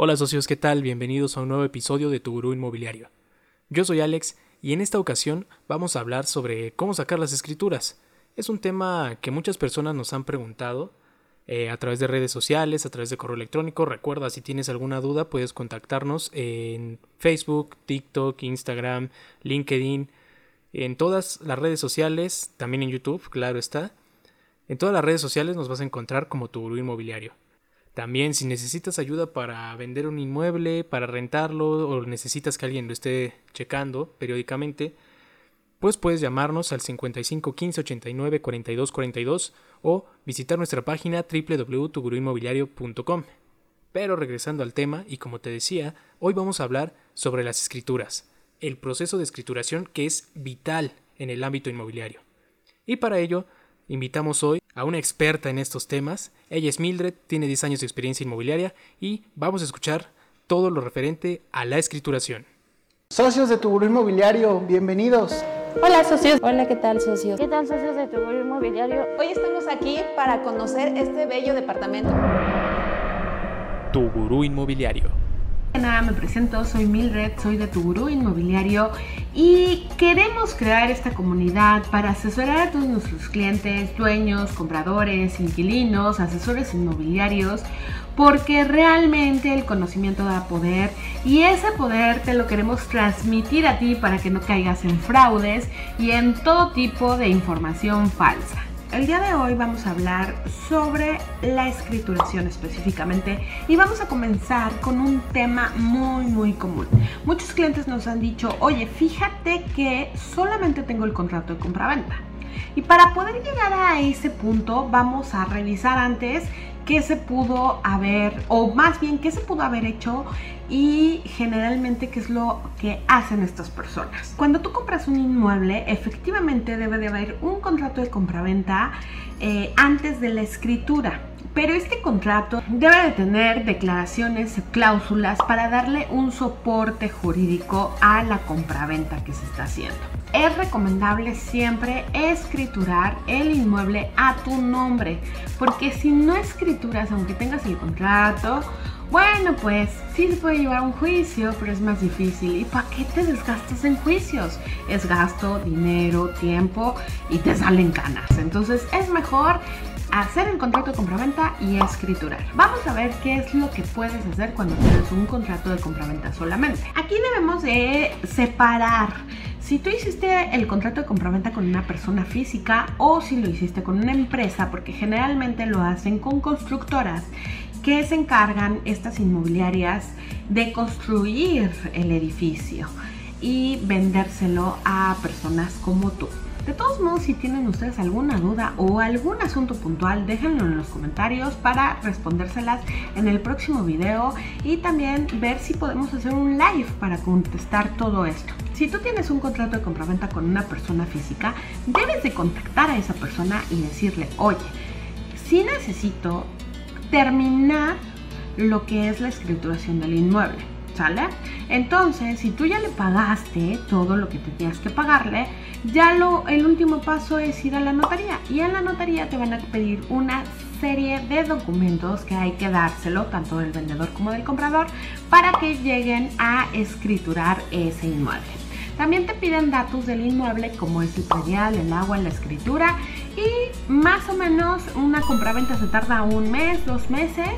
Hola socios, ¿qué tal? Bienvenidos a un nuevo episodio de Tu Gurú Inmobiliario. Yo soy Alex y en esta ocasión vamos a hablar sobre cómo sacar las escrituras. Es un tema que muchas personas nos han preguntado eh, a través de redes sociales, a través de correo electrónico. Recuerda, si tienes alguna duda, puedes contactarnos en Facebook, TikTok, Instagram, LinkedIn, en todas las redes sociales, también en YouTube, claro está. En todas las redes sociales nos vas a encontrar como tu gurú inmobiliario. También si necesitas ayuda para vender un inmueble, para rentarlo o necesitas que alguien lo esté checando periódicamente, pues puedes llamarnos al 55 15 89 42 42 o visitar nuestra página www.tuguruinmobiliario.com. Pero regresando al tema, y como te decía, hoy vamos a hablar sobre las escrituras, el proceso de escrituración que es vital en el ámbito inmobiliario. Y para ello, invitamos hoy a una experta en estos temas. Ella es Mildred, tiene 10 años de experiencia inmobiliaria y vamos a escuchar todo lo referente a la escrituración. Socios de tu inmobiliario, bienvenidos. Hola socios. Hola, ¿qué tal socios? ¿Qué tal socios de tu inmobiliario? Hoy estamos aquí para conocer este bello departamento. Tu gurú inmobiliario. Nada, me presento, soy Mildred, soy de Tu Gurú Inmobiliario y queremos crear esta comunidad para asesorar a todos nuestros clientes, dueños, compradores, inquilinos, asesores inmobiliarios, porque realmente el conocimiento da poder y ese poder te lo queremos transmitir a ti para que no caigas en fraudes y en todo tipo de información falsa. El día de hoy vamos a hablar sobre la escrituración específicamente y vamos a comenzar con un tema muy muy común. Muchos clientes nos han dicho, oye, fíjate que solamente tengo el contrato de compraventa. Y para poder llegar a ese punto vamos a revisar antes qué se pudo haber, o más bien qué se pudo haber hecho y generalmente qué es lo que hacen estas personas. Cuando tú compras un inmueble, efectivamente debe de haber un contrato de compraventa eh, antes de la escritura. Pero este contrato debe de tener declaraciones, cláusulas para darle un soporte jurídico a la compraventa que se está haciendo. Es recomendable siempre escriturar el inmueble a tu nombre, porque si no escrituras, aunque tengas el contrato, bueno, pues sí se puede llevar un juicio, pero es más difícil. ¿Y para qué te desgastas en juicios? Es gasto, dinero, tiempo y te salen canas. Entonces es mejor hacer el contrato de compraventa y escriturar. Vamos a ver qué es lo que puedes hacer cuando tienes un contrato de compraventa solamente. Aquí debemos de separar si tú hiciste el contrato de compraventa con una persona física o si lo hiciste con una empresa, porque generalmente lo hacen con constructoras que se encargan estas inmobiliarias de construir el edificio y vendérselo a personas como tú. De todos modos, si tienen ustedes alguna duda o algún asunto puntual, déjenlo en los comentarios para respondérselas en el próximo video y también ver si podemos hacer un live para contestar todo esto. Si tú tienes un contrato de compraventa con una persona física, debes de contactar a esa persona y decirle, oye, si necesito terminar lo que es la escrituración del inmueble Entonces, si tú ya le pagaste todo lo que tenías que pagarle, ya lo, el último paso es ir a la notaría. Y en la notaría te van a pedir una serie de documentos que hay que dárselo, tanto del vendedor como del comprador, para que lleguen a escriturar ese inmueble. También te piden datos del inmueble como es el predial, el agua, la escritura y más o menos una compraventa se tarda un mes, dos meses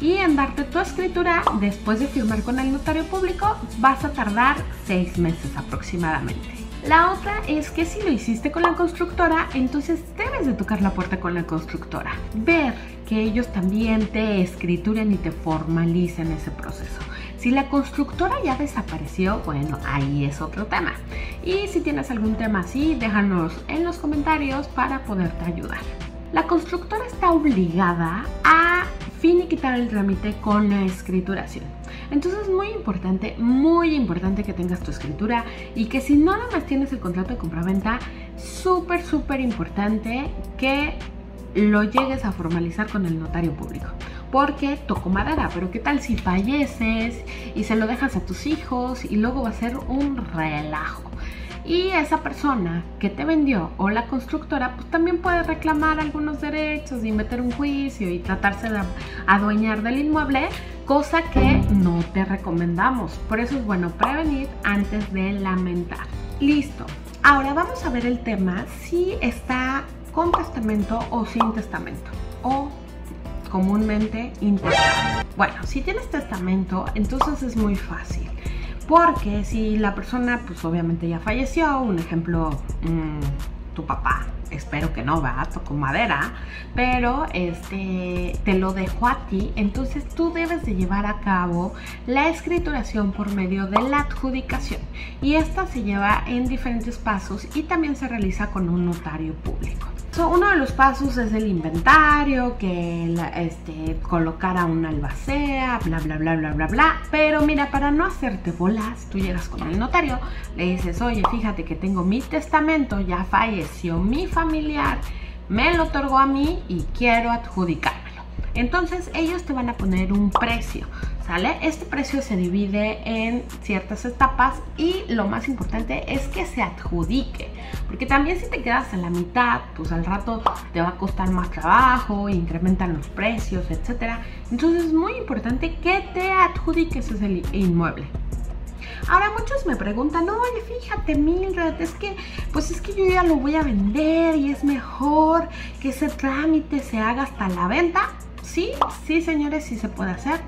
y en darte tu escritura después de firmar con el notario público vas a tardar seis meses aproximadamente. La otra es que si lo hiciste con la constructora, entonces debes de tocar la puerta con la constructora. Ver que ellos también te escrituren y te formalicen ese proceso. Si la constructora ya desapareció, bueno, ahí es otro tema. Y si tienes algún tema así, déjanos en los comentarios para poderte ayudar. La constructora está obligada a finiquitar el trámite con la escrituración. Entonces es muy importante, muy importante que tengas tu escritura y que si no nada más tienes el contrato de compraventa, súper, súper importante que lo llegues a formalizar con el notario público. Porque toco madera, pero ¿qué tal si falleces y se lo dejas a tus hijos y luego va a ser un relajo? Y esa persona que te vendió o la constructora, pues también puede reclamar algunos derechos y meter un juicio y tratarse de adueñar del inmueble, cosa que no te recomendamos. Por eso es bueno prevenir antes de lamentar. Listo. Ahora vamos a ver el tema si está con testamento o sin testamento o comúnmente intestado. Bueno, si tienes testamento, entonces es muy fácil. Porque si la persona, pues obviamente ya falleció, un ejemplo, mmm, tu papá, espero que no, va, toco madera, pero este te lo dejo a ti, entonces tú debes de llevar a cabo la escrituración por medio de la adjudicación. Y esta se lleva en diferentes pasos y también se realiza con un notario público uno de los pasos es el inventario, que este, colocar a una albacea, bla, bla, bla, bla, bla, bla. Pero mira, para no hacerte bolas, tú llegas con el notario, le dices, oye, fíjate que tengo mi testamento, ya falleció mi familiar, me lo otorgó a mí y quiero adjudicármelo. Entonces ellos te van a poner un precio. ¿Sale? Este precio se divide en ciertas etapas y lo más importante es que se adjudique. Porque también si te quedas en la mitad, pues al rato te va a costar más trabajo, incrementan los precios, etc. Entonces es muy importante que te adjudiques ese inmueble. Ahora muchos me preguntan, oye, fíjate, Mildred, es que, pues es que yo ya lo voy a vender y es mejor que ese trámite se haga hasta la venta. Sí, sí, señores, sí se puede hacer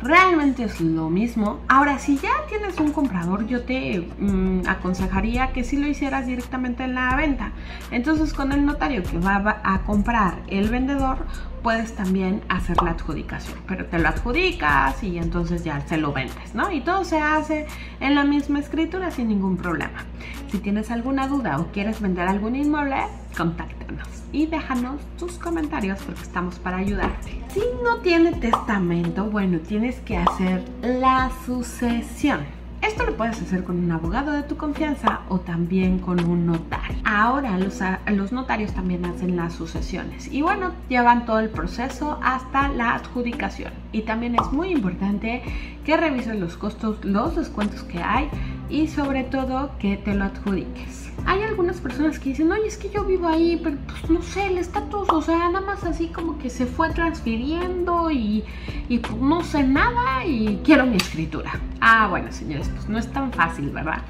realmente es lo mismo. Ahora, si ya tienes un comprador, yo te mm, aconsejaría que si lo hicieras directamente en la venta. Entonces, con el notario que va a comprar el vendedor, puedes también hacer la adjudicación, pero te lo adjudicas y entonces ya se lo vendes, ¿no? Y todo se hace en la misma escritura sin ningún problema. Si tienes alguna duda o quieres vender algún inmueble, contáctanos y déjanos tus comentarios porque estamos para ayudarte. Si no tiene testamento, bueno, tienes que hacer la sucesión. Esto lo puedes hacer con un abogado de tu confianza o también con un notario. Ahora los, los, notarios también hacen las sucesiones y bueno, llevan todo el proceso hasta la adjudicación. Y también es muy importante que revises los costos, los descuentos que hay y sobre todo que te lo adjudiques. Hay algunas personas que dicen, oye, es que yo vivo ahí, pero pues no sé, el estatus, o sea, nada más así como que se fue transfiriendo y, pues no sé nada y quiero mi escritura. Ah, bueno, señores, pues no es tan fácil, ¿verdad?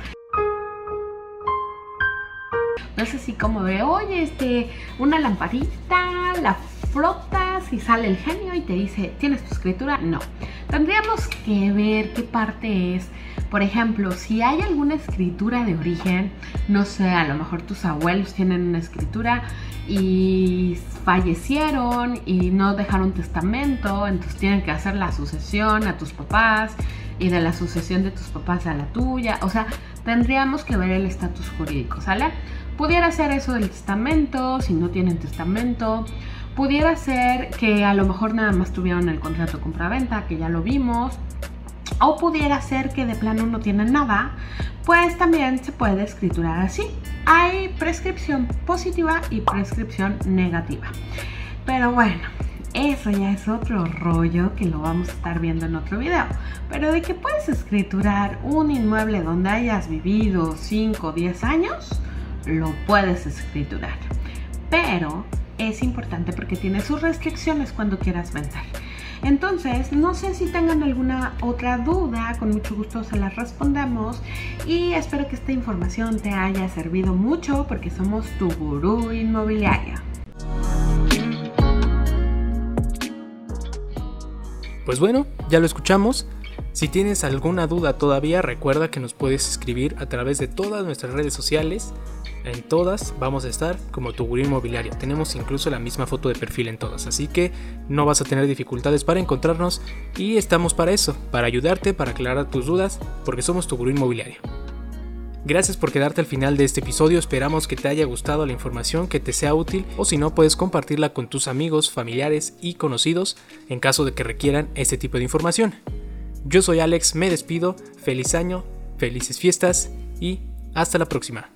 No es así como de, oye, este, una lamparita, la frotas y sale el genio y te dice, ¿tienes tu escritura? No. Tendríamos que ver qué parte es por ejemplo, si hay alguna escritura de origen, no sé, a lo mejor tus abuelos tienen una escritura y fallecieron y no dejaron testamento, entonces tienen que hacer la sucesión a tus papás y de la sucesión de tus papás a la tuya. O sea, tendríamos que ver el estatus jurídico, ¿sale? Pudiera ser eso del testamento, si no tienen testamento. Pudiera ser que a lo mejor nada más tuvieron el contrato compra-venta, que ya lo vimos o pudiera ser que de plano no tienen nada, pues también se puede escriturar así. Hay prescripción positiva y prescripción negativa. Pero bueno, eso ya es otro rollo que lo vamos a estar viendo en otro video. Pero de que puedes escriturar un inmueble donde hayas vivido 5 o 10 años, lo puedes escriturar. Pero es importante porque tiene sus restricciones cuando quieras vender. Entonces, no sé si tengan alguna otra duda, con mucho gusto se las respondemos y espero que esta información te haya servido mucho porque somos tu gurú inmobiliaria. Pues bueno, ya lo escuchamos. Si tienes alguna duda todavía, recuerda que nos puedes escribir a través de todas nuestras redes sociales en todas vamos a estar como tu gurú inmobiliario. Tenemos incluso la misma foto de perfil en todas, así que no vas a tener dificultades para encontrarnos y estamos para eso, para ayudarte, para aclarar tus dudas, porque somos tu gurú inmobiliario. Gracias por quedarte al final de este episodio, esperamos que te haya gustado la información, que te sea útil o si no puedes compartirla con tus amigos, familiares y conocidos en caso de que requieran este tipo de información. Yo soy Alex, me despido, feliz año, felices fiestas y hasta la próxima.